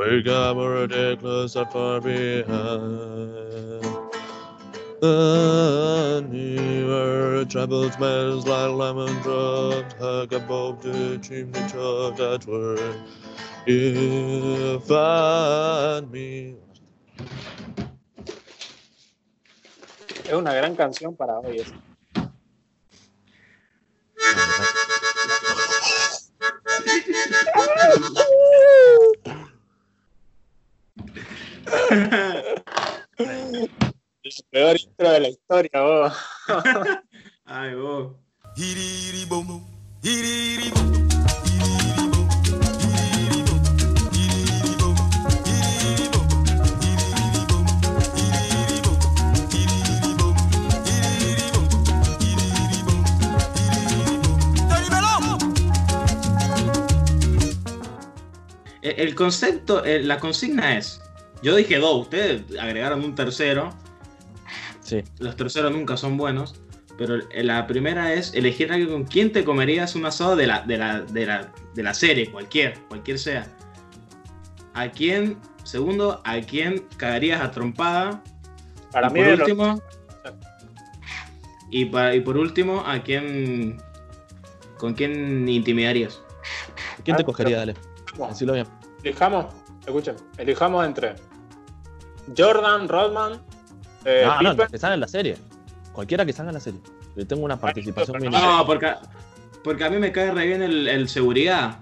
Wake up, we're ridiculous, not far behind. The nearer troubled smells like lemon drops, hug above the chimney top, that where you find me. Es una gran canción para hoy. esa. La peor intro de la historia, vos. Ay, vos. Eh, El concepto, eh, la consigna es, yo dije dos, ustedes agregaron un tercero, Sí. los terceros nunca son buenos, pero la primera es elegir alguien con quien te comerías un asado de la, de la, de la, de la serie, cualquier, cualquier sea. ¿A quién, segundo, a quién cagarías a trompada? Para y mí, por último, y, pa- y por último, ¿a quién, con quién intimidarías? ¿Quién te Ah, cogería, dale? Decilo bien. elijamos, escuchen, elijamos entre Jordan, Rodman, eh, no, no, Pippen, que salga en la serie. Cualquiera que salga en la serie. Yo tengo una participación mínima. No, porque, porque a mí me cae re bien el, el seguridad.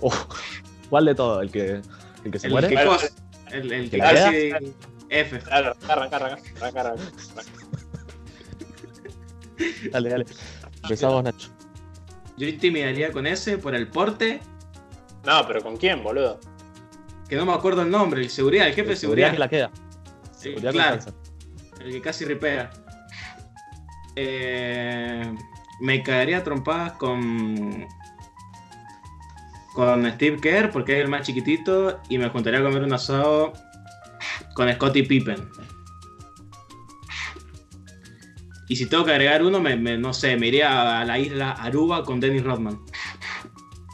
Oh, ¿Cuál de todo? ¿El que, el que se El muere? que, el, el que ¿Que casi F. Dale, arranca, arranca, arranca, arranca. Dale, dale. Empezamos, Nacho. Yo intimidaría con ese por el porte, No, pero ¿con quién, boludo? Que no me acuerdo el nombre, el seguridad, el jefe de seguridad. que la queda. Sí, Seguridad claro, el que casi ripea. Eh, me cagaría a trompadas con con Steve Kerr porque es el más chiquitito y me juntaría a comer un asado con Scottie Pippen. Y si tengo que agregar uno, me, me- no sé, me iría a la isla Aruba con Dennis Rodman.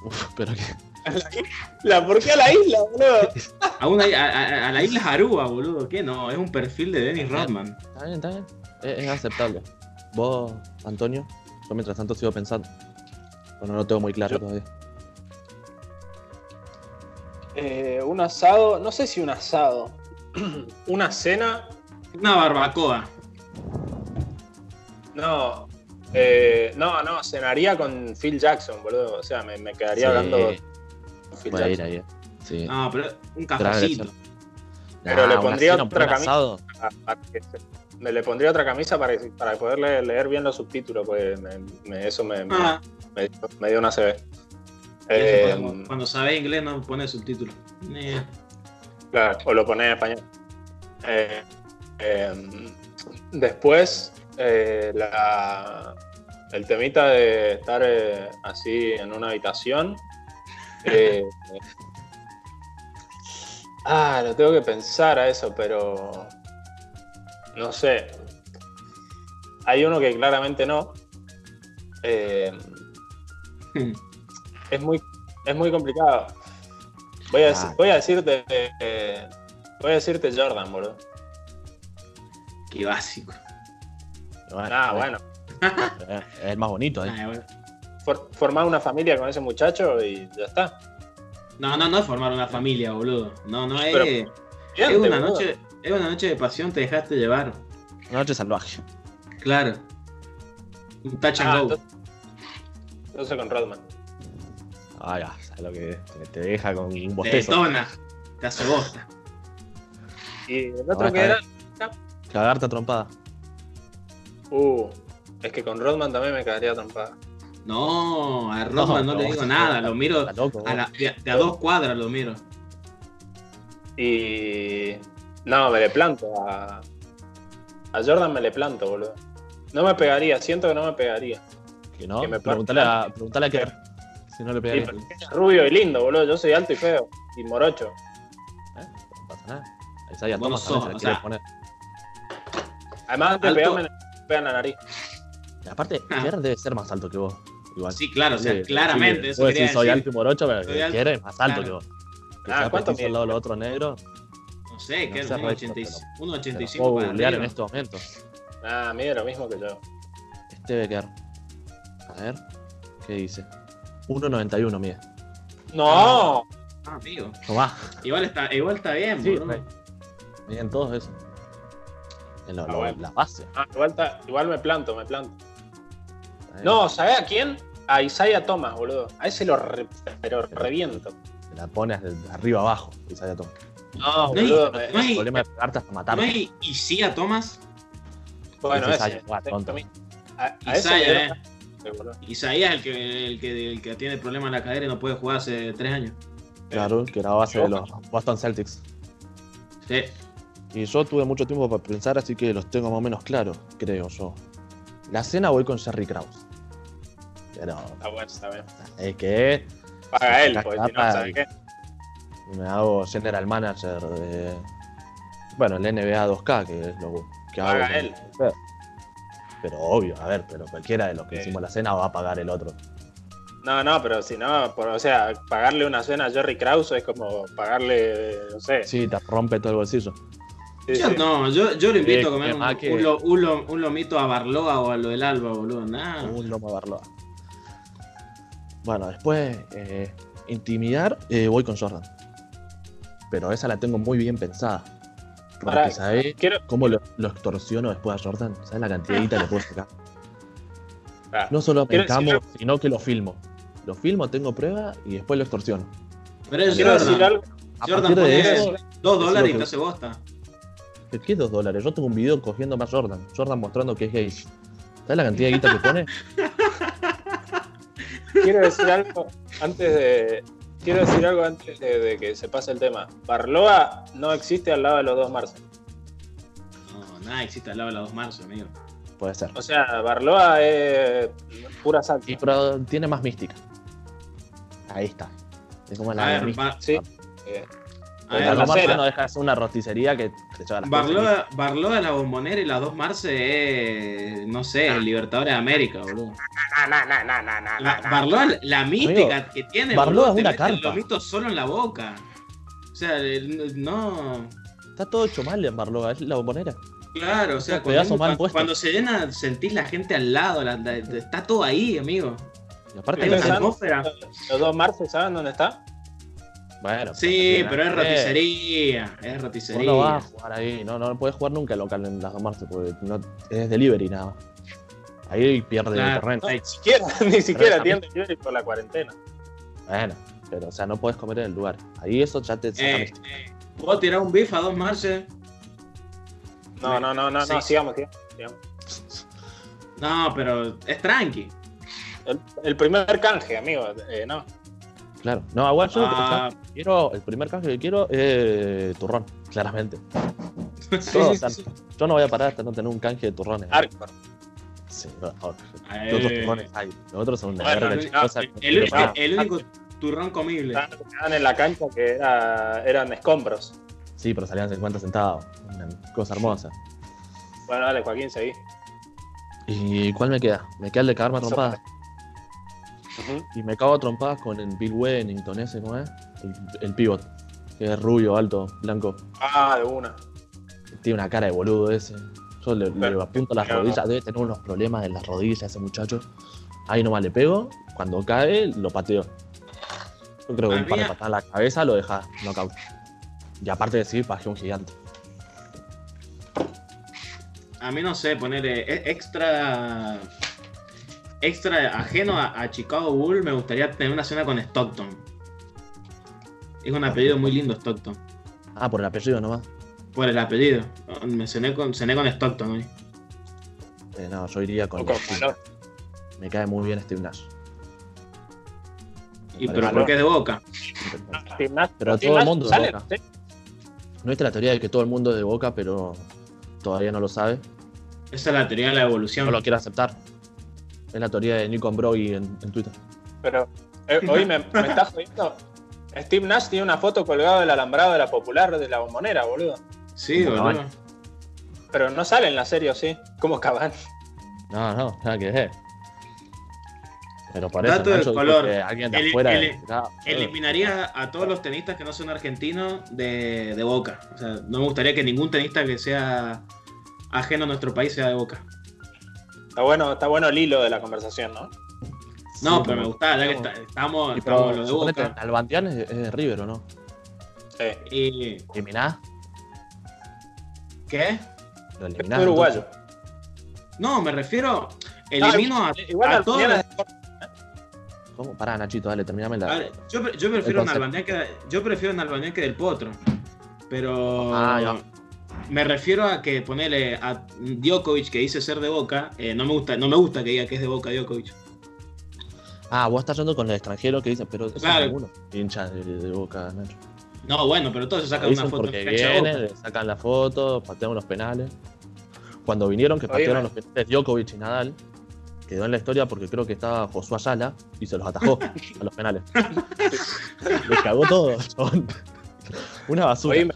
Uf, pero que. La, ¿Por qué a la isla, boludo? A, una, a, a- a la isla Aruba, boludo. ¿Qué no? Es un perfil de Dennis Rodman. Está bien, está bien. Es, es aceptable. Vos, Antonio, yo mientras tanto sigo pensando. Bueno, no lo tengo muy claro Yo- todavía. Eh, un asado, no sé si un asado. Una cena, Una barbacoa. no. eh, no, no, cenaría con Phil Jackson, boludo. O sea, me, me quedaría Sí, hablando Phil Puede ir ahí. eh. Sí. No, pero un cafecito. Pero le pondría otra camisa. asado. Ah, para que se- me le pondría otra camisa para, para poder leer, leer bien los subtítulos, pues me- me- eso me, me- Ah, me dio- me dio una CB. Eh, cuando, cuando sabes inglés no pones subtítulos. Eh, Claro, o lo pones en español. Eh, eh, después, eh, la- el temita de estar eh, así en una habitación. Eh, ah, lo tengo que pensar a eso, pero. No sé. Hay uno que claramente no. Eh, es muy, es muy complicado. Voy a, Ah. voy a decirte. eh, voy a decirte Jordan, boludo. qué básico. Bueno, Ah, eh, bueno. eh, Es el más bonito ahí. Ah, bueno. For- formar una familia con ese muchacho y ya está. No, no, no es formar una familia, boludo. No, no es. Pero- es una boludo. noche. Es una noche de pasión, te dejaste llevar. Una noche salvaje. Claro. Un touch and Ah, go. entonces, entonces con Rodman. Ah, ya, sabes lo que te, te deja con un Te bostezo. detona. Te hace bosta. Y el otro está que era. Cagarte a trompada. Uh, es que con Rodman también me quedaría trompada. No, a Rodman no, No, le digo nada. Lo miro Está loco. a la- de, de a dos cuadras, lo miro. Y. No, me le planto a. A Jordan me le planto, boludo. No me pegaría, siento que no me pegaría. Que no, que me preguntale a, Kerr. Si no le pegaría. es rubio y lindo, boludo. Yo soy alto y feo. Y morocho. ¿Eh? No pasa nada. Isaiah Vos no Thomas también sos, se la quiere sea. poner. Además pegarme, me pegan la nariz. Y aparte, Ah. Kerr debe ser más alto que vos. Igual. Sí, claro, o sea, Sí, claramente. sí, eso quería decís, soy decir. alto y morocho, pero Soy alto, Kerr es más alto claro. que vos. que Ah, ¿cuánto petizo al mide? lado del otro negro. No sé, No que sé, es Rex, 1.85 te lo 1.85 puedo para googlear en estos momentos. Ah, mide lo mismo que yo. Este Becker. A ver. ¿Qué dice? 1.91 mide. No, Ah, amigo. Tomá. Igual está, igual está bien, Sí, boludo. Miden todos eso. En lo- Ah, lo- bueno. la base. Ah, igual, está- igual me planto, me planto. No, ¿sabés a quién? A Isaiah Thomas, boludo. A ese lo re- pero reviento. Te la pones de arriba abajo. Sale todo. No, No hay- boludo. no me- hay- El problema de pegarte hasta ¿No matarte. hay Isia Thomas? bueno, ese ese. Isaiah, Isaiah, eh. Isaías, el que, el, que, el que tiene problemas en la cadera y no puede jugar hace tres años. Claro, que era base de los Boston Celtics. Sí. Y yo tuve mucho tiempo para pensar, así que los tengo más o menos claros, creo yo. La cena voy con Jerry Krause. Pero Está bueno, está bien. es que Paga él, porque si no, ¿sabes qué? me hago general manager de. Bueno, el NBA 2K, que es lo que hago. Paga él. Pero obvio, a ver, pero cualquiera de los que Sí. hicimos la cena va a pagar el otro. No, no, pero si no, por- o sea, pagarle una cena a Jerry Krause es como pagarle, no sé. Sí, te rompe todo el bolsillo. Sí, Yo sí. no, yo, yo lo invito Sí, a comer que un, que- un lo- un lo- un lomito a Barloa o a lo del Alba, boludo. Nada. Un lomo Barloa. Bueno, después, eh, intimidar, eh, voy con Jordan. Pero esa la tengo muy bien pensada. Porque, Pará, ¿sabes Quiero. cómo lo, lo extorsiono después a Jordan? ¿Sabes la cantidad de que le puedo sacar? Ah, No solo me encamo, decir- sino que lo filmo. Lo filmo, tengo prueba y después lo extorsiono. Pero es quiero decir Jordan. algo. A Jordan partir de eso, Dos es dólares y te hace bosta. ¿Qué dos dólares? Yo tengo un video cogiendo más Jordan. Jordan mostrando que es gay. ¿Sabes la cantidad de guita que pone? Quiero decir algo antes de. Quiero decir algo antes de, de que se pase el tema. Barloa no existe al lado de los dos Marcel. No, nada existe al lado de 2 de marzo, amigo. Puede ser. O sea, Barloa es pura salsa. Y pero tiene más mística. Ahí está. Es como la A ver, mística. Ba- Sí. Eh, a La Barcela. no deja de ser una roticería que te lleva las. Barloa, Barloa la bombonera y la 2 Marce es, no sé, el Libertadores de América, boludo. La- Barloa, la mística que tiene, Barloa boludo, es te una el carpa. lomito solo en la boca. O sea, el- no... Está todo hecho mal en Barloa, es la bombonera. Claro, o sea, cuando, se llena, sentís la gente al lado, la- la- está todo ahí, amigo. Y aparte, Hay ¿Ustedes una atmósfera. Los dos Marcel, ¿saben dónde está? Bueno, Sí, pero es roticería, es vos roticería. no vas a jugar ahí, no, no puedes jugar nunca local en las Marce porque no, es delivery nada más. Ahí pierde Claro. terreno. No, ni siquiera, ni siquiera atiende libre por la cuarentena. Bueno, pero o sea, no puedes comer en el lugar. Ahí eso ya te saca Eh, eh, ¿Puedo tirar un bif a dos Marce? No, no, no, no, Sí. no, sigamos, sigamos. sigamos. No, pero es tranqui. El, el primer canje, amigo, eh, no. Claro. No, igual yo Ah. o sea, quiero, el primer canje que quiero es turrón, claramente. Sí, Todo, sí, o sea, sí, sí. Yo no voy a parar hasta no tener un canje de turrones. Hardcore. Sí. Eh, ¿Qué otros turrones hay? Los otros son una Bueno, verga no, chistosa. el, el único, el turrón comible. Estaban en la cancha que era, eran escombros. Sí, pero salían 50 centavos. Una cosa hermosa. Bueno, dale, Joaquín, seguí. ¿Y cuál me queda? Me queda el de cagarme a Y me cago a trompadas con el Bill Wennington ese, ¿cómo es? El, el pivot. Que es rubio, alto, blanco. Ah, de una. Tiene una cara de boludo ese. Yo le, le Pero- apunto las no. rodillas. Debe tener unos problemas en las rodillas ese muchacho. Ahí nomás le pego. Cuando cae, lo pateo. Yo creo que un par de patadas en la cabeza lo deja knockout. Y aparte de sí, paje un gigante. A mí no sé, ponerle extra. Extra ajeno a, a Chicago Bull, me gustaría tener una cena con Stockton. Es un apellido muy lindo, Stockton. Ah, por el apellido nomás. Por el apellido. Me cené con, cené con Stockton hoy. Eh, no, yo iría con. O con Steve valor. Nash. Me cae muy bien Steve Nash. Y, pero vale. porque es de boca. Steve Nash- Pero Steve todo el mundo de sale, Boca. ¿sí? ¿No viste la teoría de que todo el mundo es de boca, pero todavía no lo sabe? Esa es la teoría de la evolución. No lo quiere aceptar. Es la teoría de Nico Ambroggi en, en Twitter. Pero eh, hoy me, me está jodiendo. Steve Nash tiene una foto colgada del alambrado de la popular de la bombonera, boludo. Sí, boludo. Pero no sale en la serie, ¿o sí? Como Cavani. No, no, nada que ver. Pero por eso, Dato de Nacho dijo color. que alguien de Eli- afuera. ah, eh, Eliminaría a todos los tenistas que no son argentinos de, de Boca. O sea, no me gustaría que ningún tenista que sea ajeno a nuestro país sea de Boca. Está bueno, está bueno el hilo de la conversación, ¿no? No, sí, pero me gusta, ya que está- estamos, estamos lo de Boca. Albandián es, es de River, ¿o no? Sí. Y, ¿Eliminás? ¿Qué? ¿Lo Es eliminás? uruguayo. entonces? No, me refiero. Elimino a, Ah, Igual a al todos. final ¿Cómo? Pará, Nachito, dale, terminame la. Ver, yo, yo prefiero un. Albanián que yo prefiero un Albanián que del Potro. Pero Ah, ya. Me refiero a que ponerle a Djokovic que dice ser de Boca, eh, no me gusta, no me gusta que diga que es de Boca Djokovic. Ah, vos estás yendo con el extranjero que dicen, pero Claro. Hincha de, de boca, Nacho. No, bueno, pero todos se sacan una foto porque vienen, le sacan la foto, patean los penales. Cuando vinieron, que patearon me- los penales Djokovic y Nadal, quedó en la historia porque creo que estaba Josué Ayala y se los atajó a los penales. Le cagó todo, chabón. Una basura. Oíme,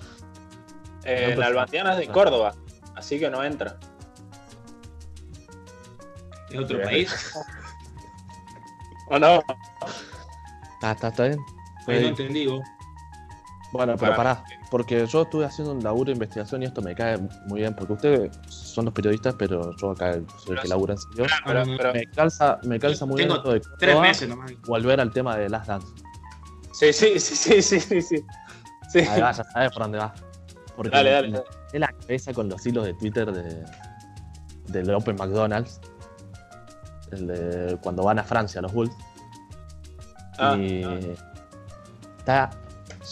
eh, No, la pues- Albandiana es de Córdoba, así que no entra. Es otro país. ¿O no? Está, está, está bien. Ahí no entendí vos. Bueno, pero pará, porque yo estuve haciendo un laburo de investigación y esto me cae muy bien, porque ustedes son los periodistas, pero yo acá soy el que labura en serio. Pero, Me calza, me calza muy Tengo bien esto de Tres meses nomás. volver al tema de Last Dance. sí, sí, sí, sí, sí, sí, sí. Sí. Ahí va, ya sabes por dónde va. Porque Dale, dale, me dale. la cabeza con los hilos de Twitter de, del Open McDonald's. El de cuando van a Francia los Bulls. Ah, y está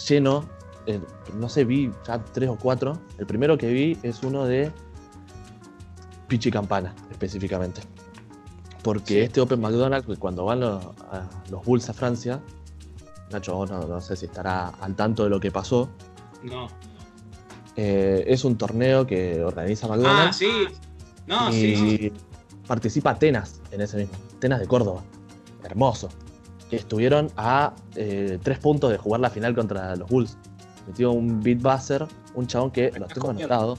lleno. eh, no sé, vi ya tres o cuatro. El primero que vi es uno de Pichi Campana, específicamente. Porque Sí. este Open McDonald's, cuando van los, a- los Bulls a Francia, Nacho, vos no, no sé si estará al tanto de lo que pasó. No. Eh, es un torneo que organiza Ah, McDonald's sí. No, y sí, participa Atenas en ese mismo. Atenas de Córdoba. Hermoso. Que estuvieron a eh, tres puntos de jugar la final contra los Bulls. Metió un beat buzzer, un chabón que lo tengo anotado.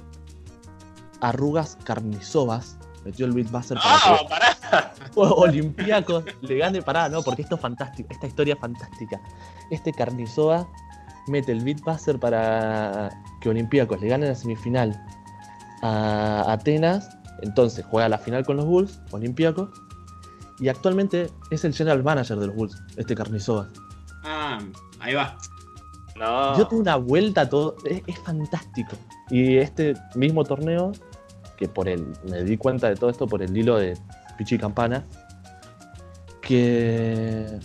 Arrugas Carnizovas. Metió el beat buzzer para ¡Ah, que pará! Olympiacos le gane. Pará, no, porque esto es fantástico. Esta historia es fantástica. Este Carnizova mete el beat buzzer para que Olympiacos le gane la semifinal a Atenas. Entonces juega la final con los Bulls, Olympiacos. Y actualmente es el general manager de los Bulls, este Carnizova. Ah, ahí va. No. Yo tengo una vuelta todo. Es, es fantástico. Y este mismo torneo, que por el. Me di cuenta de todo esto por el hilo de Pichi Campana, que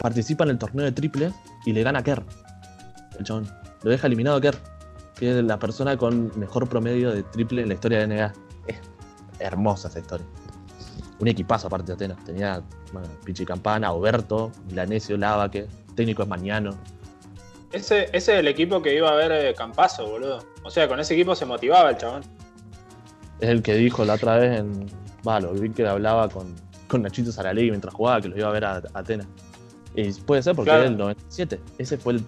participa en el torneo de triples y le gana a Kerr. El chabón. Lo deja eliminado a Kerr, que es la persona con mejor promedio de triple en la historia de NBA. Es hermosa esa historia. Un equipazo aparte de Atenas. Tenía bueno, Pichi Campana, Oberto, Milanesio, Lavaque, técnico es Mañano. Ese, ese es el equipo que iba a ver eh, Campazo, boludo. O sea, con ese equipo se motivaba el chabón. Es el que dijo la otra vez en. Va, lo vi que hablaba con, con Nachito Saralegui mientras jugaba, que lo iba a ver a, a Atenas. Y puede ser porque Claro. es el 97. Ese fue, el,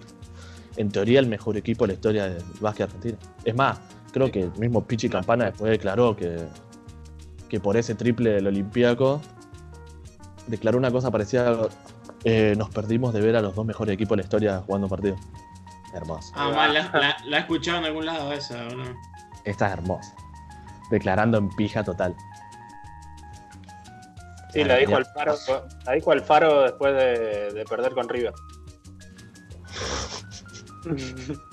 en teoría, el mejor equipo de la historia del básquet argentino. Es más, creo que el mismo Pichi Campana después declaró que, que por ese triple del Olympiaco declaró una cosa parecida. eh, nos perdimos de ver a los dos mejores equipos de la historia jugando partidos. Hermoso. Ah, mal, la, la- la he escuchado en algún lado esa, ¿o no? Esta es hermosa. Declarando en pija total. Sí, la dijo Alfaro, la dijo Alfaro después de, de perder con River.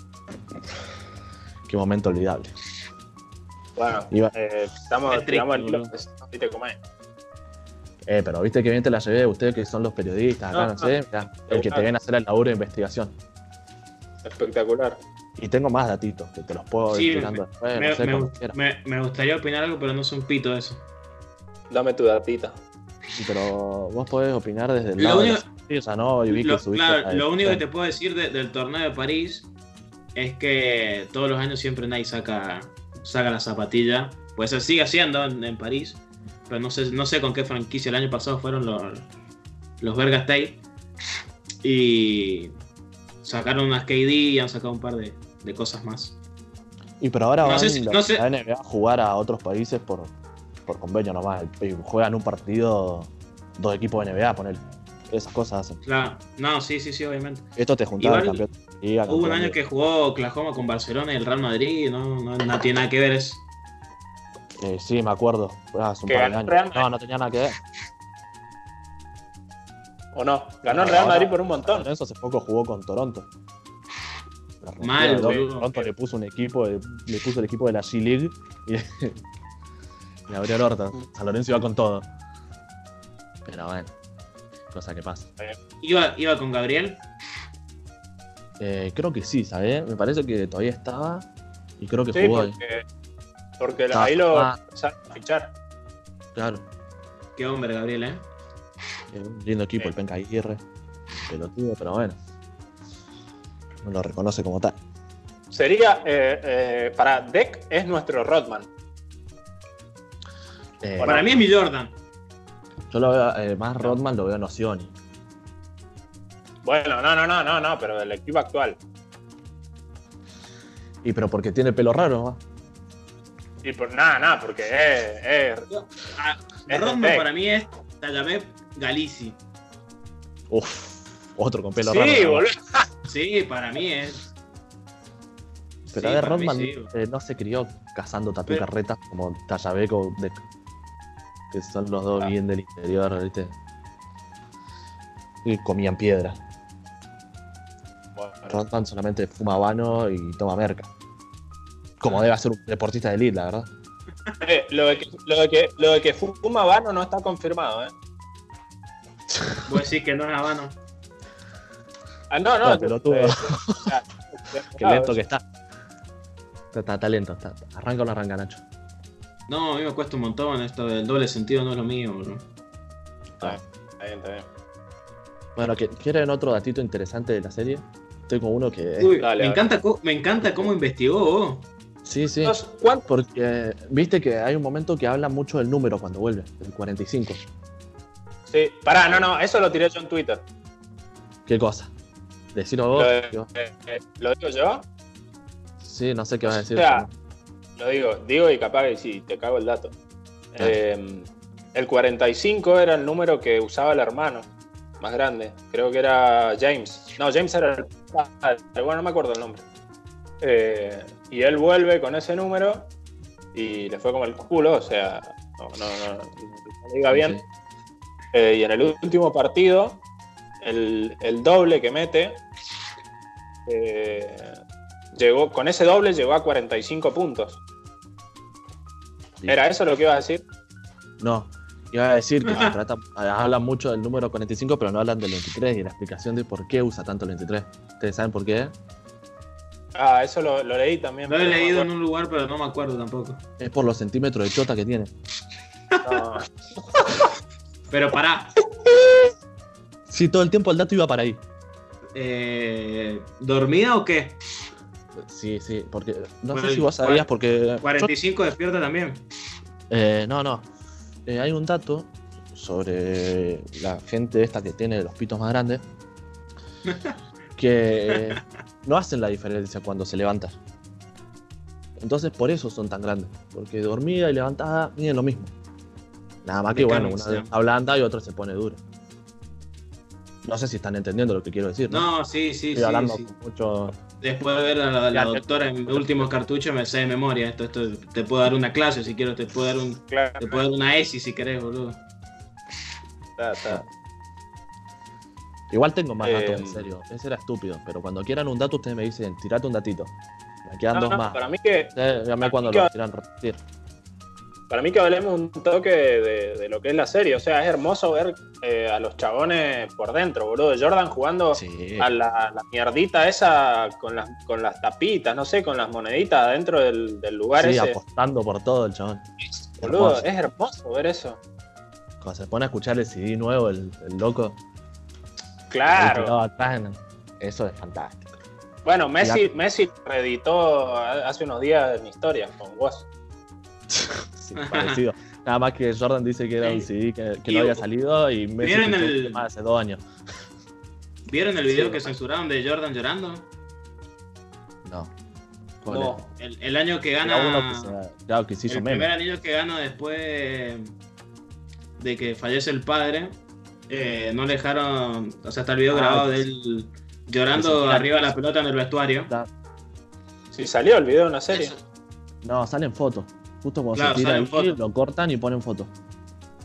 Qué momento olvidable. Bueno, Iba- eh, estamos, Es tiramos el triste, hilo, y te comés. Eh, pero viste que bien te la llevé, ustedes que son los periodistas, acá No, no, sé, mirá, el que te viene a hacer el laburo de investigación. Espectacular. Y tengo más datitos que te los puedo Sí, ir tirando después, me, no sé, me- gustaría opinar algo, pero no es un pito eso. Dame tu datita. Sí, Pero vos podés opinar desde el Lo lado único- sí, o sea, no, vi Lo, que subiste claro, la- lo único que te puedo decir de- del torneo de París es que todos los años siempre Nike saca, saca la zapatilla. Pues se sigue haciendo en, en París, pero no sé, no sé con qué franquicia el año pasado fueron los, los. Y sacaron unas KD y han sacado un par de, de cosas más. Y pero ahora No van sé si- los- no sé- la NBA a jugar a otros países por, por convenio nomás. Juegan un partido, dos equipos de NBA, poner. Esas cosas hacen. Claro, no, sí, sí, sí, obviamente. Esto te juntaba el Igual, liga, Hubo un año que jugó Oklahoma con Barcelona y el Real Madrid, no, no, no tiene nada que ver eso. Eh, sí, me acuerdo. Fue Hace un Que par de ganó años. Real Madrid. No, no tenía nada que ver. ¿O no? Ganó el Real Madrid por un montón. Lorenzo hace poco jugó con Toronto. Mal. Toronto le puso un equipo, le puso el equipo de la G-League y le abrió el orto. San Lorenzo iba con todo. Pero bueno, cosa que pasa. Iba, iba con Gabriel. Eh, creo que sí, ¿sabes? Me parece que todavía estaba y creo que Sí, jugó ahí. porque, porque Ah, ahí lo ah. empezaron a fichar. Claro. Qué hombre, Gabriel, ¿eh? Eh, Un lindo equipo, Sí. el Penca Aguirre. Pelotudo, pero bueno. No lo reconoce como tal. Sería, eh, eh, para Deck es nuestro Rodman. Eh. Para mí es mi Jordan. Yo lo veo, eh, más Rodman lo veo en Oceoni. Bueno, no, no, no, no, no, pero del equipo actual. Y pero porque tiene pelo raro, ¿va? Y por nada, nada, porque es, es- Ah, Es Rodman para mí es Tallavé Galici. Uf, otro con pelo sí, raro. ¿no? boludo. Sí, para mí es. Pero Sí, a ver, Rodman sí. eh, no se crió cazando tatu Pero- carretas como Tallabeco de que son los dos Ah. bien del interior, ¿viste? Y comían piedra. Bueno, Rodman solamente fuma habano y toma merca. Como Ah. debe ser un deportista de elite, la verdad. eh, lo, de que, lo, de que, lo de que fuma vano no está confirmado, ¿eh? Voy a decir que no es Habano. Ah, no, no. No, pelotudo. eh, Qué lento que está. Está, está, está lento. Está. Arranca o no arranca, Nacho. No, a mí me cuesta un montón esto del doble sentido, no es lo mío, bro. Está bien, está bien, está bien. Bueno, ¿que- ¿quieren otro datito interesante de la serie? Tengo uno que. Uy, dale, me, dale. encanta me encanta cómo investigó. vos. Sí, sí. ¿cuánto? Porque viste que hay un momento que habla mucho del número cuando vuelve, el 45. Sí, pará, no, no, eso lo tiré yo en Twitter. ¿Qué cosa? Decirlo Lo, vos. de- Yo- eh, eh, ¿lo digo yo? Sí, no sé qué vas a decir. O sea, Lo digo, digo y capaz que sí, te cago el dato. Eh, el 45 era el número que usaba el hermano más grande. Creo que era James. No, James era el padre. Bueno, no me acuerdo el nombre. Eh, y él vuelve con ese número y le fue como el culo. O sea, no, no, no, no diga bien. Sí. Eh, y en el último partido, el, el doble que mete, eh, llegó, con ese doble llegó a 45 puntos. ¿Era eso lo que iba a decir? No, iba a decir que se trata, hablan mucho del número 45, pero no hablan del 23 y la explicación de por qué usa tanto el 23. ¿Ustedes saben por qué? Ah, eso lo, lo leí también. Lo he no leído en un lugar, pero no me acuerdo tampoco. Es por los centímetros de chota que tiene. No. Pero pará. Sí, todo el tiempo el dato iba para ahí. Eh, ¿Dormida o qué? Sí, sí, porque no Bueno, sé si vos sabías porque... 45 despierta también. Eh, no, no. Eh, hay un dato sobre la gente esta que tiene los pitos más grandes que no hacen la diferencia cuando se levantan. Entonces por eso son tan grandes. Porque dormida y levantada miden lo mismo. Nada más que bueno, una Mecánica. está blanda y otra se pone dura. No sé si están entendiendo lo que quiero decir. ¿no? No, sí, sí, Estoy sí. hablando sí. con mucho. Después de ver a la, doctora en último cartucho, me sé de memoria. Esto, esto te puedo dar una clase si quiero, te puedo dar un, Claro, te puedo dar una ESI si querés, boludo. está, está. Igual tengo más Eh, datos, en serio. Ese era estúpido. Pero cuando quieran un dato, ustedes me dicen, tirate un datito. Me quedan No, dos no, más. para mí que cuando que- lo quieran repetir. Para mí que hablemos un toque de, de lo que es la serie. O sea, es hermoso ver eh, a los chabones por dentro, boludo. Jordan jugando Sí. a la, la mierdita esa con las, con las tapitas, no sé, con las moneditas dentro del, del lugar Sí, ese. apostando por todo el chabón. Boludo, hermoso. es hermoso ver eso. Cuando se pone a escuchar el CD nuevo, el, el loco. Claro. atrás, eso es fantástico. Bueno, Messi. Messi reeditó hace unos días en historia con Woz. Sí, parecido. Nada más que Jordan dice que era un CD que, no había salido y Messi ¿Vieron el- tema hace dos años. ¿Vieron el video Sí, que censuraron de Jordan llorando? No. ¿Cuál No. es? El, el año que gana. uno que se, claro, que se hizo el meme. primer anillo que gana después de que fallece el padre. eh, no le dejaron. O sea, está el video Ah, grabado de él llorando arriba de la pelota en el vestuario. Si salió el video en la serie. Eso- No, salen fotos. Justo cuando Claro, se tira ahí, fotos. lo cortan y ponen fotos.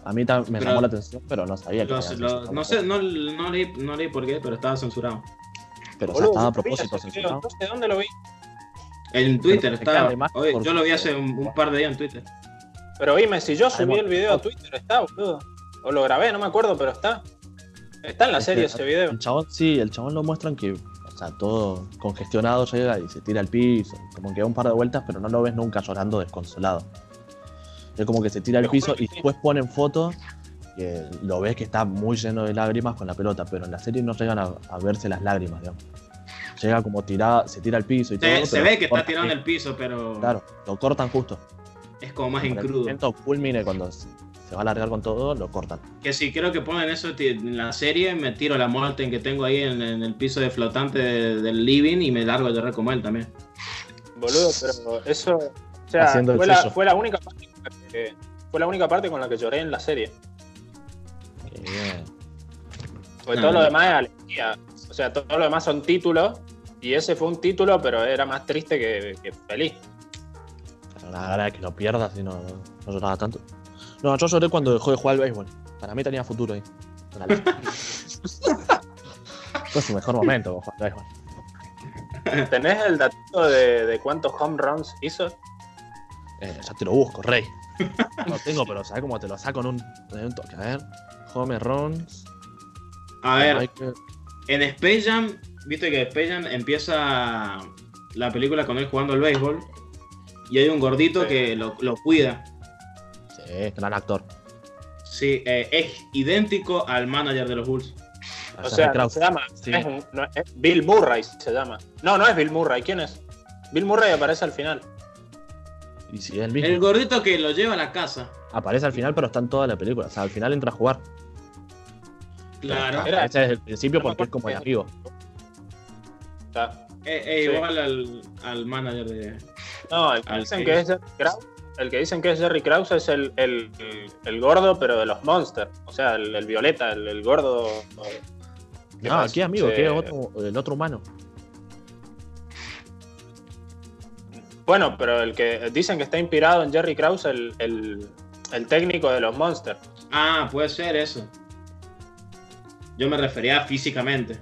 A mí me Pero- llamó la atención, pero no sabía que los- no sé, foto. no, no, leí, no leí por qué, pero estaba censurado. Pero o sea, Boludo, estaba a propósito censurado. No sé dónde lo vi. En Twitter estaba. porque- yo lo vi hace un, un par de días en Twitter. Pero dime, si yo subí el video a. Twitter, está, boludo. O lo grabé, no me acuerdo, pero está. Está en la Es serie que ese video. El chabón, sí, el chabón lo muestran que, o sea, todo congestionado llega y se tira al piso, como que da un par de vueltas, pero no lo ves nunca llorando desconsolado. Es como que se tira al piso y después ponen fotos que lo ves que está muy lleno de lágrimas con la pelota, pero en la serie no llegan a, a verse las lágrimas, digamos. Llega como tirada, se tira al piso y todo. Se, se pero ve que está tirado en el piso, pero Claro, lo cortan justo. es como más en Para el momento culmine cuando se va a largar con todo, lo cortan. Que si creo que ponen eso en la serie, me tiro la Molten que tengo ahí en, en el piso de flotante de- del living y me largo a llorar como él también. Boludo, pero eso. O sea, fue la, fue la única parte con la que. Fue la única parte con la que lloré en la serie. Qué bien. Porque Ah, todo lo demás es alegría. O sea, todo lo demás son títulos. Y ese fue un título, pero era más triste que, que feliz. Pero la verdad es que lo pierdas y no, no lloraba tanto. No, yo lloré cuando dejó de jugar al béisbol. Para mí tenía futuro ahí. Fue su mejor momento jugar al béisbol. ¿Tenés el datito de, de cuántos home runs hizo? Eh, ya te lo busco, rey. No lo tengo, pero ¿sabes cómo te lo saco en un, en un toque? A ver. Home runs. A ver, Michael- en Space Jam, viste que Space Jam empieza la película con él jugando al béisbol y hay un gordito Sí. que lo, lo cuida. Sí, gran actor. Sí, eh, es idéntico al manager de los Bulls. O sea, es se llama. Sí. es un- no, es Bill Murray se llama. No, no es Bill Murray. ¿Quién es? Bill Murray aparece al final. Y si es el mismo. El gordito que lo lleva a la casa. Aparece al final, pero está en toda la película. O sea, al final entra a jugar. Claro. Era- Ese es el principio porque es como el amigo. Está. Eh, eh, Sí. igual al, al manager de. No, el que Al dicen que que es. es el que dicen que es Jerry Krause es el, el, el- gordo, pero de los Monsters. O sea, el, el violeta, el, el gordo. ¿Qué No, más? ¿qué amigo? Se- ¿Qué otro, el otro humano? Bueno, pero el que dicen que está inspirado en Jerry Krause, el, el, el técnico de los Monsters. Ah, puede ser eso. Yo me refería físicamente.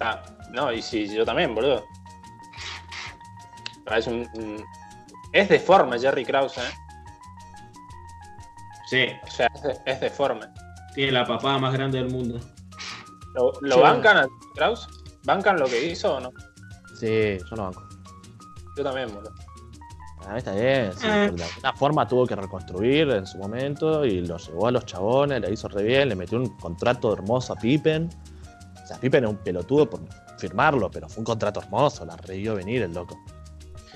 Ah, no, y sí, yo también, boludo. Es, un, un- es deforme Jerry Krause, ¿eh? Sí, O sea, es, de- es deforme. tiene la papada más grande del mundo. ¿Lo, lo Sí. bancan a Krause? ¿Bancan lo que hizo o no? Sí, yo lo banco. Yo también, boludo. Ah, está bien, sí, Eh. de alguna forma tuvo que reconstruir en su momento y lo llevó a los chabones, le hizo re bien, le metió un contrato hermoso a Pippen. O sea, Pippen es un pelotudo por firmarlo, pero fue un contrato hermoso, la revió venir el loco.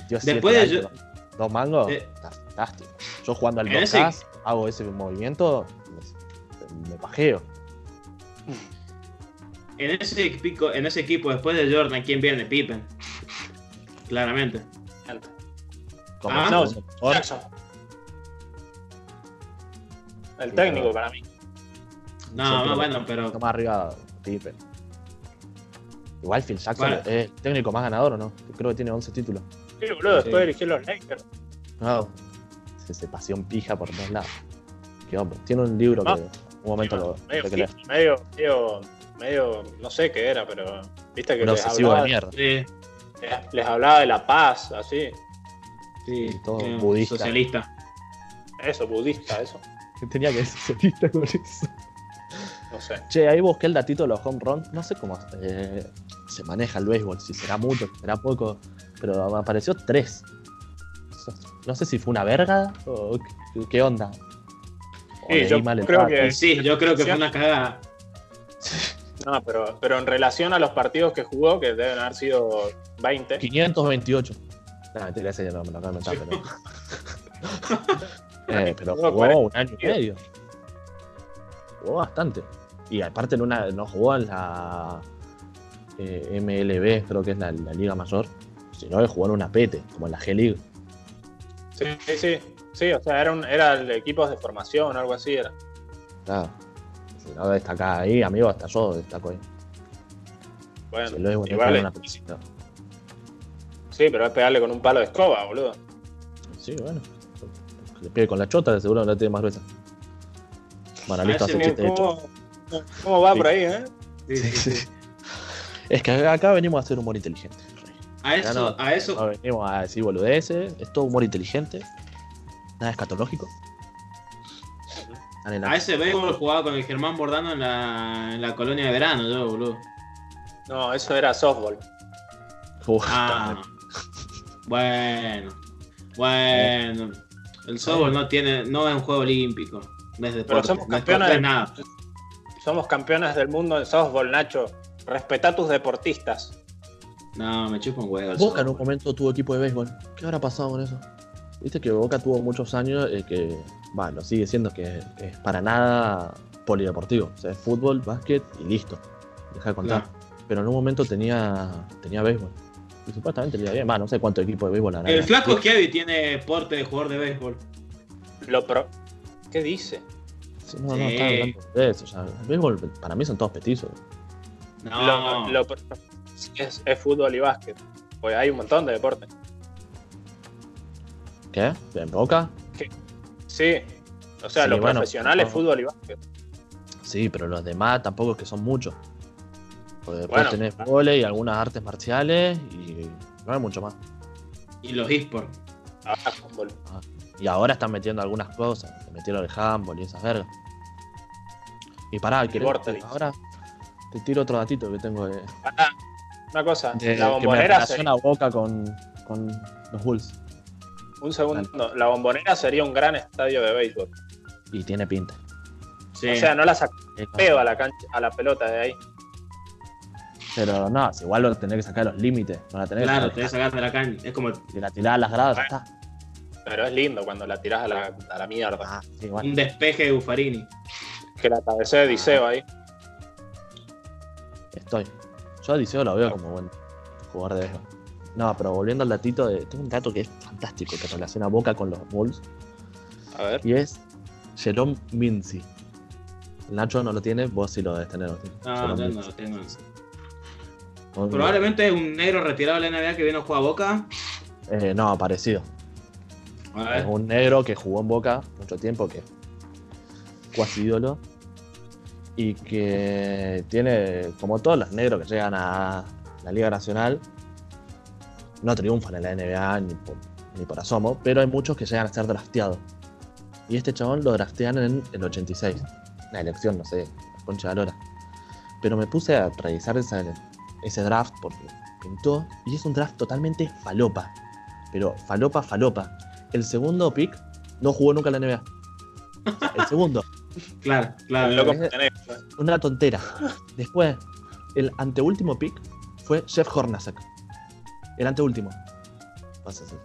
Metió Después de años, dos mangos, está fantástico. Yo jugando al En 2K, ese- hago ese movimiento, me, me pajeo. En ese, equipo, en ese equipo, después de Jordan, ¿quién viene? Pippen. Claramente. Como Ah, no. Jackson. El Sí, técnico pero- para mí. No, no, bueno, pero. está más arriba Pippen. Igual Phil Jackson Bueno. es el técnico más ganador, ¿o no? Creo que tiene 11 títulos. Sí, boludo, Sí. después dirigió los Lakers. No, se, se pasión pija por todos lados. Qué hombre. Tiene un libro Ah. que en un momento lo medio, lo que medio, medio, medio, no sé qué era, pero viste que Un les obsesivo de hablaba, mierda. Sí, les, les hablaba de la paz, así. sí. Sí, todo budista. Socialista. Eso, budista, eso. Tenía que ser solista con eso. No sé. Che, ahí busqué el datito de los home runs. No sé cómo eh, se maneja el béisbol, si será mucho, si será poco, pero me apareció tres. No sé si fue una verga o qué, qué onda. O Sí, yo creo que- sí, yo creo que fue una cagada. No, pero, pero en relación a los partidos que jugó, que deben haber sido 20, 528. No, mentira, ese ya no me lo pero. Eh, pero Jugó jugó 40 un año y medio. Jugó bastante. Y aparte en una, no jugó en la eh, MLB, creo que es la, la liga mayor, sino que jugó en una PT, como en la G-League. sí, sí, sí, sí, o sea, era, un, era el equipos de formación, algo así era. Claro. Si no destacás ahí, amigo, hasta yo destaco ahí. Bueno, Si lo es igual una es- pelotita. sí, pero es pegarle con un palo de escoba, boludo. Sí, bueno. Le pegue con la chota, de seguro la tiene más gruesa. Bueno, listo, hace chiste hecho. ¿Cómo, cómo va Sí. por ahí, eh? Sí, sí, sí. Es que acá venimos a hacer humor inteligente. A eso, no. a eso, No venimos a decir boludeces, es todo humor inteligente. Nada escatológico. Dale, a ese béisbol jugaba con el Germán Bordano en la, en la colonia de verano, yo, boludo. No, eso era softball. Uf, Ah, bueno, bueno. El softball no tiene, no es un juego olímpico, no es deporte, somos no es campeones no es de- nada. Somos campeones del mundo en softball, Nacho. Respetá a tus deportistas. No, me chupa un huevo. Boca en un softball. momento tuvo equipo de béisbol. ¿Qué habrá pasado con eso? Viste que Boca tuvo muchos años eh, que, bueno, sigue siendo que es para nada polideportivo. O sea, es fútbol, básquet y listo. Deja de contar. Claro. Pero en un momento tenía, tenía béisbol. Y supuestamente le iba bien. Va, no sé cuánto equipo de béisbol hará. El flaco Kevin tiene porte de jugador de béisbol. Lo pro... ¿Qué dice? Sí, no, no, Sí. estaba hablando de eso. ya. El béisbol para mí son todos petizos. No, Lo, lo pro- es, es fútbol y básquet. Pues hay un montón de deportes. ¿Qué? ¿En Boca? Sí. O sea, Sí, lo bueno, profesional es no. fútbol y básquet. Sí, pero los demás tampoco es que son muchos. Porque después Bueno. tenés volei y algunas artes marciales y no hay mucho más. y los esports. Ahora fútbol. Y ahora están metiendo algunas cosas. Se metieron el handball y esas vergas. Y pará, ¿querés- Vortex. ahora te tiro otro datito que tengo de, Ah, una cosa, de- la que me bombonera relaciona sería, a Boca con, con los Bulls. un segundo, la bombonera sería un gran estadio de béisbol. Y tiene pinta. Sí. O sea, no la pedo a la cancha, a la pelota de ahí. Pero no, si igual lo tenés que sacar a los límites. No la tenés claro, que a sacar de la caña. Es como Si la tirás a las gradas, ya está. Pero es lindo cuando la tirás a la, a la mierda. Ah, sí, bueno. un despeje de Buffarini. Que la cabecea de Diceo ahí. Estoy. Yo a Diceo lo veo como buen jugador de béisbol. No, pero volviendo al datito, de, tengo un dato que es fantástico, que relaciona Boca con los Bulls, A ver. y es Jerome Mincy. Nacho no lo tiene, vos sí lo debes tener. ¿no? No, yo no lo tengo. Probablemente es un negro retirado de la NBA que viene a jugar a Boca. eh, no, parecido. A Es ver. un negro que jugó en Boca mucho tiempo, que cuasi ídolo. Y que tiene, como todos los negros que llegan a la Liga Nacional, no triunfan en la NBA ni por, ni por asomo, pero hay muchos que llegan a ser drafteados. Y este chabón lo draftean en el 86. Una elección, no sé, la concha de la lora. Pero me puse a revisar ese draft porque pintó, y es un draft totalmente falopa. Pero falopa, falopa. El segundo pick no jugó nunca en la NBA. El segundo, Claro, claro. Loco es- que tenés. una tontera. Después, el anteúltimo pick fue Jeff Hornacek. El anteúltimo. Pasa así.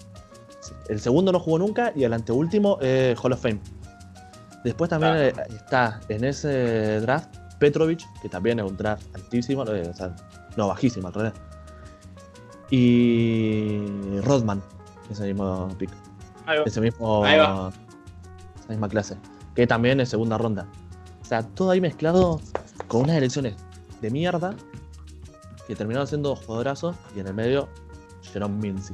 Sí. El segundo no jugó nunca y el anteúltimo eh, Hall of Fame. Después también eh, está en ese draft Petrovic, que también es un draft altísimo, eh, o sea, no, bajísimo al revés. Y Rodman, ese mismo pick. Ahí va. Ese mismo. Ahí va. Esa misma clase. Que también es segunda ronda. O sea, todo ahí mezclado con unas elecciones de mierda que terminaron siendo jugadorazos y en el medio Jerome Mincy,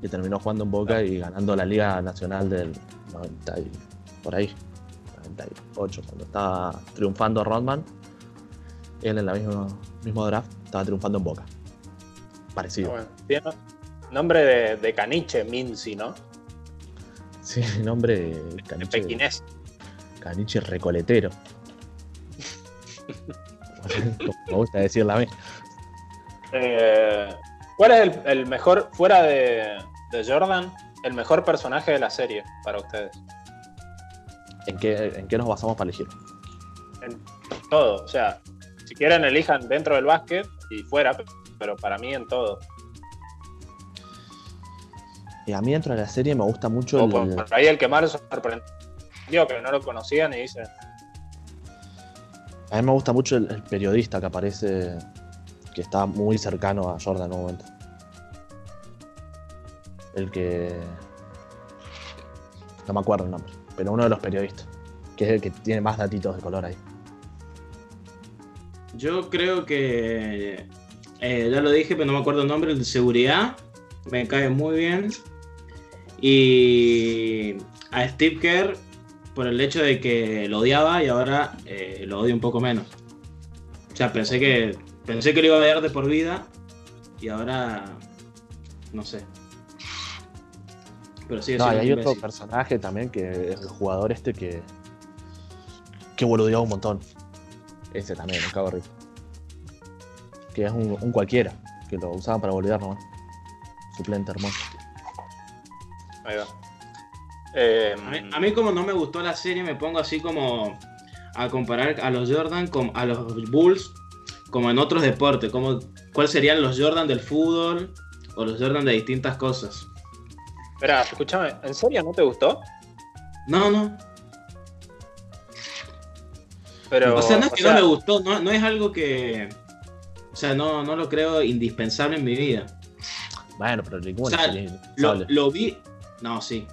que terminó jugando en Boca y ganando la Liga Nacional del 90 y por ahí, 98, cuando estaba triunfando Rodman, él en la misma mismo draft estaba triunfando en Boca. Parecido. Bueno, tiene nombre de, de caniche, Mincy, ¿no? Sí, nombre De caniche, pequinés. Caniche recoletero. Me gusta decirla a mí. Eh, ¿Cuál es el, el mejor, fuera de, de Jordan, el mejor personaje de la serie para ustedes? ¿En qué, ¿En qué nos basamos para elegir? En todo. O sea, si quieren, elijan dentro del básquet y fuera, pero para mí en todo. Y a mí dentro de la serie me gusta mucho O el, por, por ahí el que más les sorprendió, que no lo conocían y dicen, a mí me gusta mucho el, el periodista que aparece que está muy cercano a Jordan en un momento. El que no me acuerdo el nombre, pero uno de los periodistas que es el que tiene más datitos de color ahí. Yo creo que. eh, ya lo dije, pero no me acuerdo el nombre, el de seguridad. Me cae muy bien. Y a Steve Kerr por el hecho de que lo odiaba y ahora eh, lo odio un poco menos. O sea, pensé que pensé que lo iba a odiar de por vida y ahora no sé. Pero sigue No, hay otro imbécil. personaje también que es el jugador este que. que boludeaba un montón. Ese también, me cago risa. Que es un, un cualquiera, que lo usaban para boludear nomás. Suplente hermoso. Ahí va. Eh, A mí, a mí como no me gustó la serie, me pongo así como a comparar a los Jordan con a los Bulls como en otros deportes, como cuáles serían los Jordan del fútbol o los Jordan de distintas cosas. Espera, escúchame, ¿en serio no te gustó? No, no. Pero, o sea, no es que sea, no me gustó, no, no es algo que. O sea, no, no lo creo indispensable en mi vida. Bueno, pero ninguna O sea, lo vi. No, sí.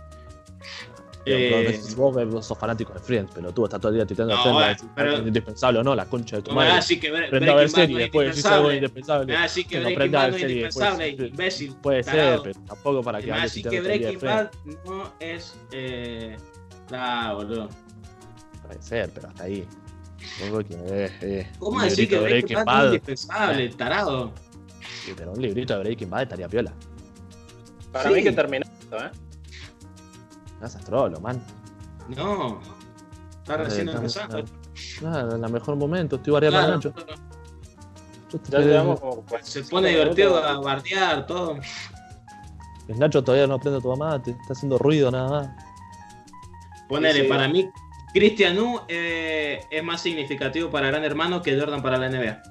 Eh, vos, vos sos fanático de Friends, pero tú estás todo el día No, de Friends, bueno, a decir, pero- "Ah, es indispensable o no, la concha de tu a madre. decir que Prenda a ver Breaking no después decís algo indispensable. a decir que Que no Breaking Bad a no es serie, indispensable, puede- imbécil. Puede tarado. ser, pero tampoco para que a tuiteando que Breaking. Bad no es. Eh... Ah, boludo. Puede ser, pero hasta ahí. Eh, eh, ¿Cómo decir que de Breaking Bad es indispensable, tarado? Sí, pero un librito de Breaking Bad estaría piola. Para Sí. mí que terminó esto, ¿eh? No seas trolo, man. No. Está recién Eh, empezando. Nada, en el mejor momento, estoy variando Claro, a llevamos como se 45 pone divertido a bardear todo. El Nacho todavía no aprende tu mamá, te está haciendo ruido nada más. Ponele, Sí, sí. para mí, Cristian U eh, es más significativo para Gran Hermano que Jordan para la NBA.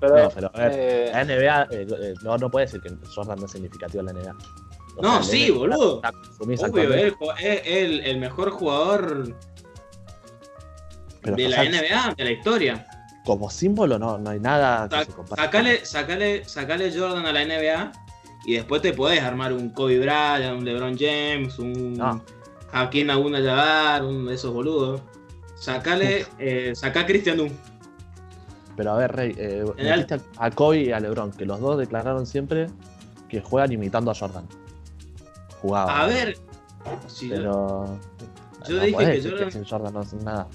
Pero, No, pero a ver, eh, la NBA, eh, no, no puede decir que Jordan no es significativo en la NBA. O No, sea, sí, NBA boludo. Obvio, es el, el mejor jugador pero, de la sea, NBA, de la historia. Como símbolo no, no hay nada que Sa- se compare. Sacale, sacale, sacale Jordan a la NBA y después te podés armar un Kobe Bryant, un LeBron James, un No. Hakeem Abdul-Jabbar, un de esos boludos. Sacale, eh, sacá a Christian U. Pero a ver, Rey, eh, el- a Kobe y a LeBron, que los dos declararon siempre que juegan imitando a Jordan. A ver, si Pero. yo no dije que Jordan- sin Jordan no hacen nada.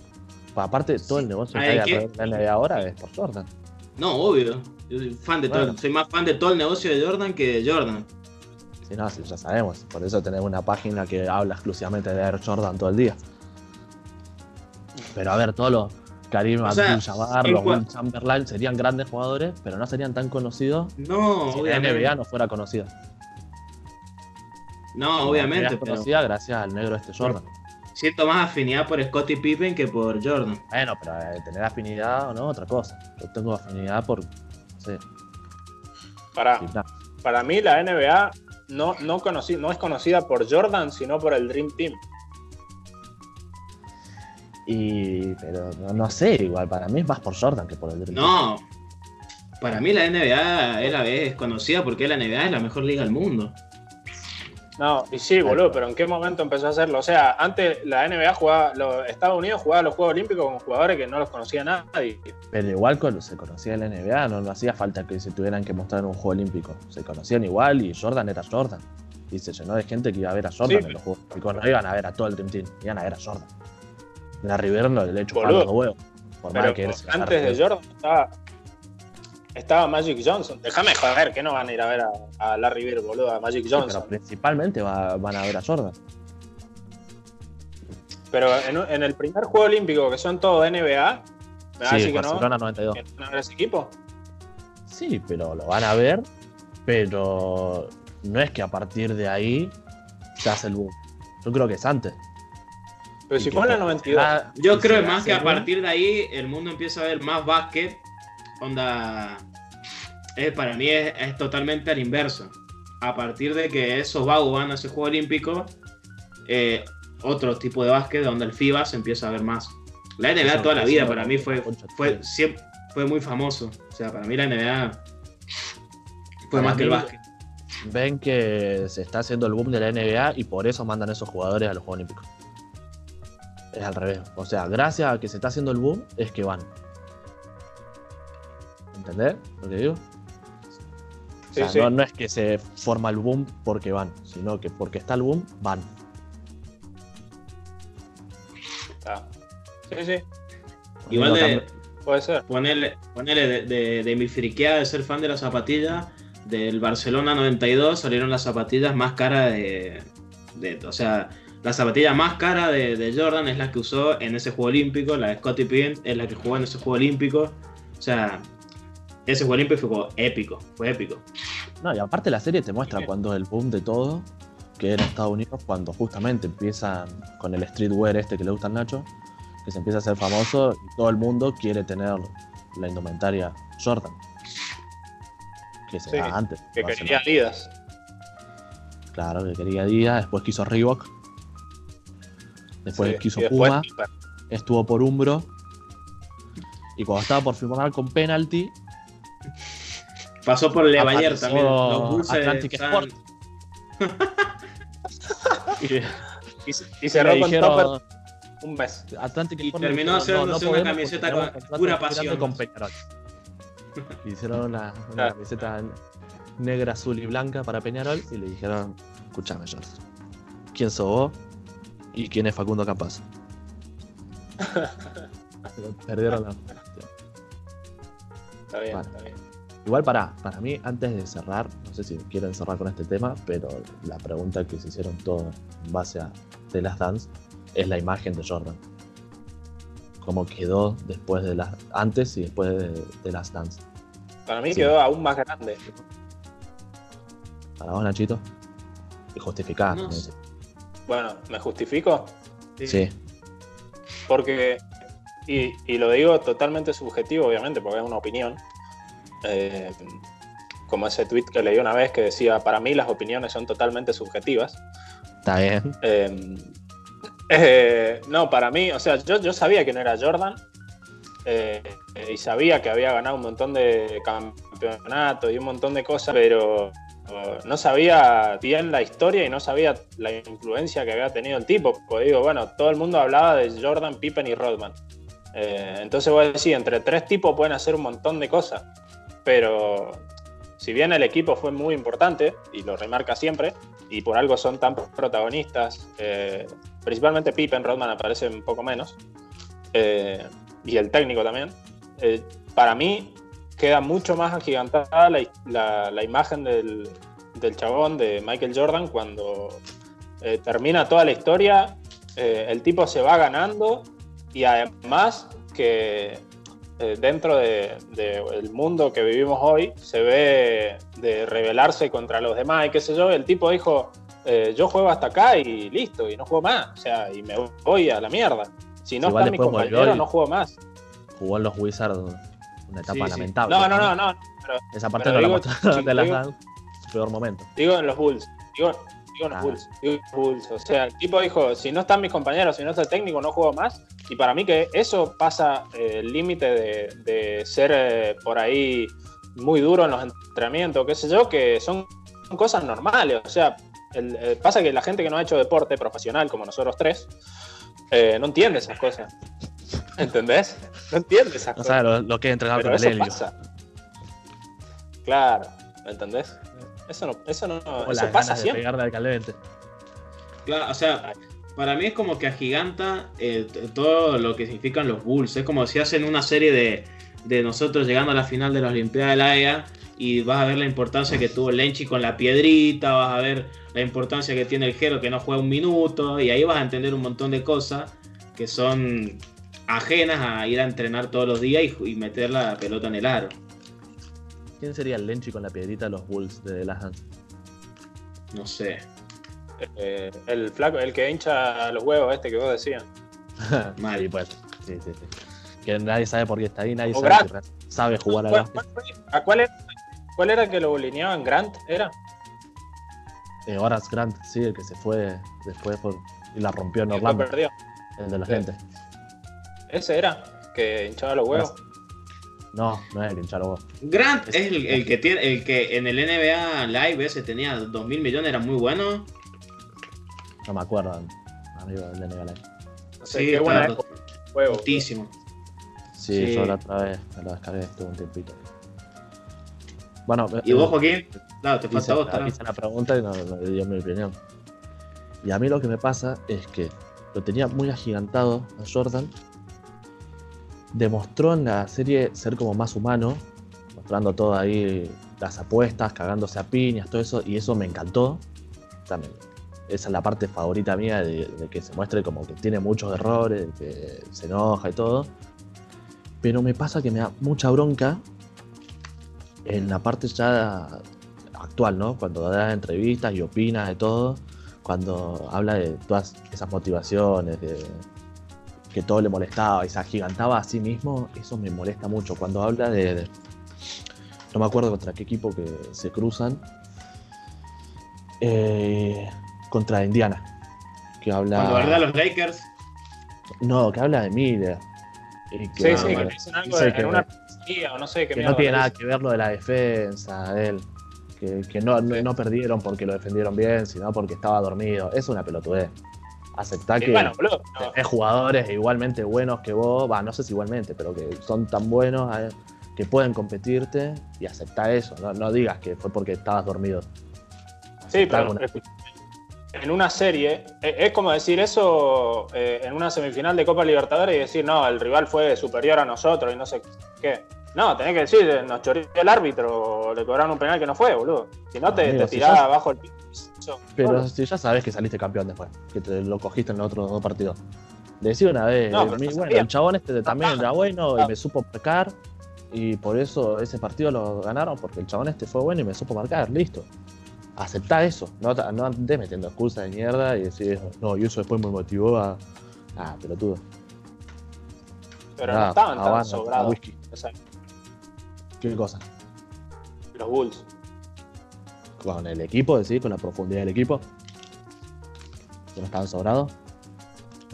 Aparte, todo el negocio que Hay alrededor de la NBA ahora es por Jordan. no, obvio. Yo soy fan de todo, Bueno. soy más fan de todo el negocio de Jordan que de Jordan. Si no, si ya sabemos. Por eso tenemos una página que habla exclusivamente de Air Jordan todo el día. Pero a ver, todos los Karim Abdul-Jabbar, los Will Chamberlain serían grandes jugadores, pero no serían tan conocidos No, si la. NBA no fuera conocida. No, obviamente, es pero conocida gracias al negro este Jordan. siento más afinidad por Scottie Pippen que por Jordan. Bueno, pero eh, tener afinidad o no, otra cosa. Yo tengo afinidad por. No sé, para, para mí la NBA no, no, conocí- no es conocida por Jordan, sino por el Dream Team. Y. Pero no, no sé, igual, para mí es más por Jordan que por el Dream Team. No, para mí la NBA es, la, es conocida porque la NBA es la mejor liga del mundo. No, y sí, boludo, pero ¿en qué momento empezó a hacerlo? O sea, antes la NBA jugaba, los Estados Unidos jugaba los Juegos Olímpicos con jugadores que no los conocía nadie. Pero igual cuando se conocía la NBA, no, no hacía falta que se tuvieran que mostrar en un juego olímpico. Se conocían igual y Jordan era Jordan. Y se llenó de gente que iba a ver a Jordan Sí. en los juegos olímpicos. No iban a ver a todo el Dream Team, iban a ver a Jordan. Larry Bird no le Boludo. los huevos. Por más Pero que se la antes de. Jordan estaba, estaba Magic Johnson. Déjame joder, que no van a ir a ver a, a Larry Bird, boludo, a Magic Sí, Johnson. pero principalmente va- van a ver a Jordan. Pero en, el primer Juego Olímpico, que son todos NBA, ¿me Sí, que no? Barcelona 92. que no van a ver ese equipo? Sí, pero lo van a ver, pero no es que a partir de ahí se hace el boom. Yo creo que es antes. Pero Y si fue en por- 92. ah, Yo creo más que a partir de ahí el mundo empieza a ver más básquet. Onda. Es, para mí es, es totalmente al inverso. A partir de que esos vagos van a ese juego olímpico, eh, otro tipo de básquet donde el FIBA se empieza a ver más. La NBA Eso, toda la vida para mí fue, fue, siempre, fue muy famoso. O sea, para mí la NBA fue más que el básquet. ven que se está haciendo el boom de la NBA y por eso mandan esos jugadores a los Juegos Olímpicos. Es al revés. O sea, gracias a que se está haciendo el boom es que van. ¿Entendés lo que digo? O sea, sí. No, no es que se forma el boom porque van, sino que porque está el boom, van. Ah. Sí, sí, Igual de, puede ser. Ponerle, ponerle de, de- de mi friqueada de ser fan de las zapatillas, del Barcelona 92 salieron las zapatillas más caras de, de- O sea, la zapatilla más cara de, de Jordan es la que usó en ese juego olímpico, la de Scottie Pippen es la que jugó en ese juego olímpico. O sea, ese juego olímpico fue épico, fue épico. No, y aparte la serie te muestra cuando es el boom de todo, que en Estados Unidos, cuando justamente empiezan con el streetwear este que le gusta al Nacho, que se empieza a hacer famoso y todo el mundo quiere tener la indumentaria Jordan. Que se Sí, da antes. Que quería Adidas. Claro, que quería Adidas, después quiso Reebok, después Sí, quiso después Puma, estuvo por Umbro, y cuando estaba por firmar con Penalty, Pasó por Le Bayer apareció también. Los Atlantic Sport. y, Y, se- y y cerró le con dijeron, Topper un mes. Atlantic Y Sport le terminó haciéndose una camiseta con pura pasión. con Peñarol. Y hicieron una, una Claro. camiseta negra, azul y blanca para Peñarol y le dijeron, escúchame George, ¿quién sos vos? ¿Y quién es Facundo Campas? Perdieron la... Está bien, Bueno. está bien. Igual para, para mí, antes de cerrar, no sé si quieren cerrar con este tema, pero la pregunta que se hicieron todos en base a The Last Dance es la imagen de Jordan. Cómo quedó después de las. antes y después de, de Last Dance. Para mí Sí. quedó aún más grande. Para vos, Nachito. Y justificar. No. Bueno, ¿me justifico? Sí. Porque, y, y lo digo totalmente subjetivo, obviamente, porque es una opinión. eh, como ese tweet que leí una vez que decía, para mí las opiniones son totalmente subjetivas. Está bien. Eh, eh, no, para mí, o sea, yo, yo sabía quién era Jordan eh, y sabía que había ganado un montón de campeonatos y un montón de cosas, pero eh, no sabía bien la historia y no sabía la influencia que había tenido el tipo. Porque digo, bueno, todo el mundo hablaba de Jordan, Pippen y Rodman. Eh, entonces voy a decir, entre tres tipos pueden hacer un montón de cosas, pero si bien el equipo fue muy importante, y lo remarca siempre, y por algo son tan protagonistas, eh, principalmente Pippen, Rodman aparece un poco menos, eh, y el técnico también, para mí queda mucho más agigantada la, imagen del, del chabón de Michael Jordan cuando termina toda la historia, el tipo se va ganando y además que eh, dentro del de, el mundo que vivimos hoy se ve de rebelarse contra los demás y qué sé yo, el tipo dijo, eh, yo juego hasta acá y listo, y no juego más, o sea, y me voy a la mierda. Si no Igual está mi compañero, no juego más. Jugó en los Wizards una etapa Sí, sí. lamentable. No, no, no, no, pero Esa parte no la mostraron de. Su peor momento. digo en los Bulls, digo, digo los. Bulls, digo en los Bulls, o sea, el tipo dijo, si no están mis compañeros, si no está el técnico, no juego más, y para mí que eso pasa eh, el límite de, de ser eh, por ahí muy duro en los entrenamientos, qué sé yo, que son cosas normales, o sea, el- eh, pasa que la gente que no ha hecho deporte profesional como nosotros tres, eh, no entiende esas cosas. ¿Entendés? No entiende esas No cosas. sabe lo, lo que es entrenar Pero con el helio. pasa. Claro, ¿me entendés? Eso no, eso no, O eso las pasa ganas de siempre. pegarle al caliente. Claro, o sea, para mí es como que agiganta eh, todo lo que significan los Bulls. Es como si hacen una serie de, de nosotros llegando a la final de la Olimpiadas de la EA y vas a ver la importancia que tuvo Lenchi con la piedrita, vas a ver la importancia que tiene el Jero que no juega un minuto y ahí vas a entender un montón de cosas que son ajenas a ir a entrenar todos los días y, y meter la pelota en el aro. ¿Quién sería el Lenchi con la piedrita de los Bulls de Last Dance? No sé. Eh, el flaco, el que hincha los huevos este que vos decías. Mal. Sí, pues. Sí, sí, sí. Que nadie sabe por qué está ahí, nadie sabe, Grant. que re- sabe jugar al ¿Cuál, básquet. cuál fue? ¿A cuál era, cuál era el que lo bulineaban? ¿Grant era? Eh, Horace Grant, sí, el que se fue después por, y la rompió en Orlando, perdió. el de Sí. lentes. Ese era, que hinchaba los huevos. No, no es el vos. Grant es el, el que tiene, el que en el NBA Live ese tenía 2 mil millones, era muy bueno. No me acuerdo, amigo del NBA Live. Sé, Sí, qué buena juego. Sí, Sí. yo la otra vez me lo descargué, estuve un tiempito. Bueno, ¿Y eh, vos, Joaquín? Claro, te hice, falta otra. la, hice la pregunta y no, no dio mi opinión. Y a mí lo que me pasa es que lo tenía muy agigantado a Jordan. Demostró en la serie ser como más humano, mostrando todo ahí, las apuestas, cagándose a piñas, todo eso, y eso me encantó. También, esa es la parte favorita mía de, de que se muestre como que tiene muchos errores, que se enoja y todo. Pero me pasa que me da mucha bronca en la parte ya actual, ¿no? Cuando da entrevistas y opina de todo, cuando habla de todas esas motivaciones, de que todo le molestaba y se agigantaba a sí mismo, eso me molesta mucho. Cuando habla de, de- no me acuerdo contra qué equipo que se cruzan, eh, contra Indiana, que habla, Cuando verdad los Lakers. no, que habla de Miller. y que- Sí, sí, que dicen algo de, que- en una pizzería o no sé qué que no tiene nada que ver lo de la defensa de él. Que, que no, no, Sí. no perdieron porque lo defendieron bien, sino porque estaba dormido. Es una pelotudez. Aceptá Y que bueno, boludo, no, tenés jugadores igualmente buenos que vos, va, no sé si igualmente, pero que son tan buenos eh, que pueden competirte y aceptá eso. No, no digas que fue porque estabas dormido. Sí, pero en una serie, eh, es como decir eso eh, en una semifinal de Copa Libertadores y decir, no, el rival fue superior a nosotros y no sé qué. No, tenés que decir, nos choreó el árbitro, le cobraron un penal que no fue, boludo. Si no, te, Amigo, te si ya- abajo el piso. Pero si ya sabes que saliste campeón después, que te lo cogiste en los otros dos partidos. Decí una vez, No, eh, pero mi- no bueno, el chabón este también era bueno y me supo marcar. Y por eso ese partido lo ganaron, porque el chabón este fue bueno y me supo marcar, listo. Aceptá eso, no, no andes metiendo excusas de mierda y decir, no, y eso después me motivó a. Ah, pelotudo. pero no estaban tan sobrados whisky. ¿Qué cosa? los Bulls. Con el equipo, decir, con la profundidad del equipo. Que no estaban sobrados.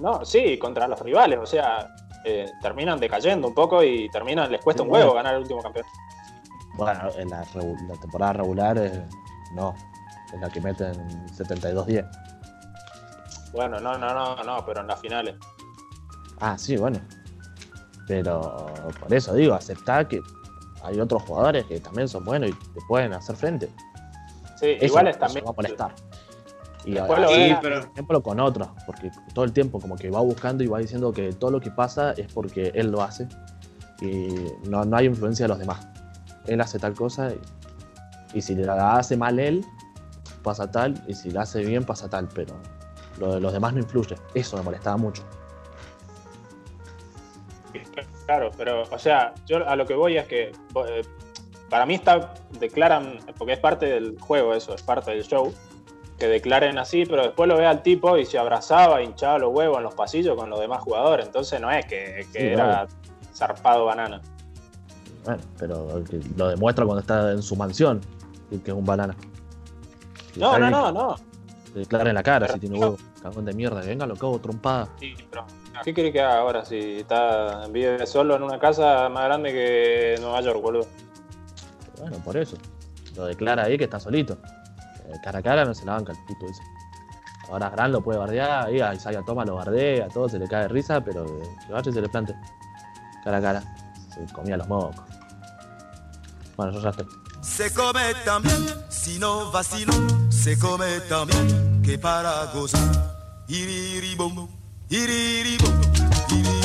No, sí, contra los rivales, o sea, eh, terminan decayendo un poco y terminan, les cuesta Sí, un huevo bueno. ganar el último campeón. Bueno, en la temporada regular, eh, no. Es la que meten 72-10. Bueno, no, no, no, no, pero en las finales. Ah, sí, bueno. Pero por eso digo, aceptar que hay otros jugadores que también son buenos y te pueden hacer frente. Sí, Eso, igual es también. va a molestar. Y Después lo así, ve- Sí, pero. por ejemplo, con otros, porque todo el tiempo como que va buscando y va diciendo que todo lo que pasa es porque él lo hace y no, no hay influencia de los demás. Él hace tal cosa y, y si la hace mal él, pasa tal, y si la hace bien, pasa tal, pero lo de los demás no influye. Eso me molestaba mucho. Claro, pero, o sea, yo a lo que voy es que eh, para mí está, declaran, porque es parte del juego eso, es parte del show, que declaren así, pero después lo ve al tipo y se abrazaba, hinchaba los huevos en los pasillos con los demás jugadores, entonces no es que, que Sí, era zarpado banana. Bueno, pero lo demuestra cuando está en su mansión, que es un banana. No, no, no, no. Declara en la cara Pero si tiene huevo. Cagón de mierda, que venga, lo cago trompada. Sí, pero, ¿Qué quiere que haga ahora si está vive solo en una casa más grande que Nueva York, boludo? Bueno, por eso. Lo declara ahí que está solito. Eh, cara a cara no se la banca el puto ese. Ahora Gran lo puede bardear, ahí a Isaiah Toma lo bardea, todo se le cae de risa, pero eh, que vaya y se le plante. Cara a cara. Se comía los mocos. Bueno, yo ya estoy. Se come también, si no vacilo, se come también, que para gozar. Iriribo, iriribo.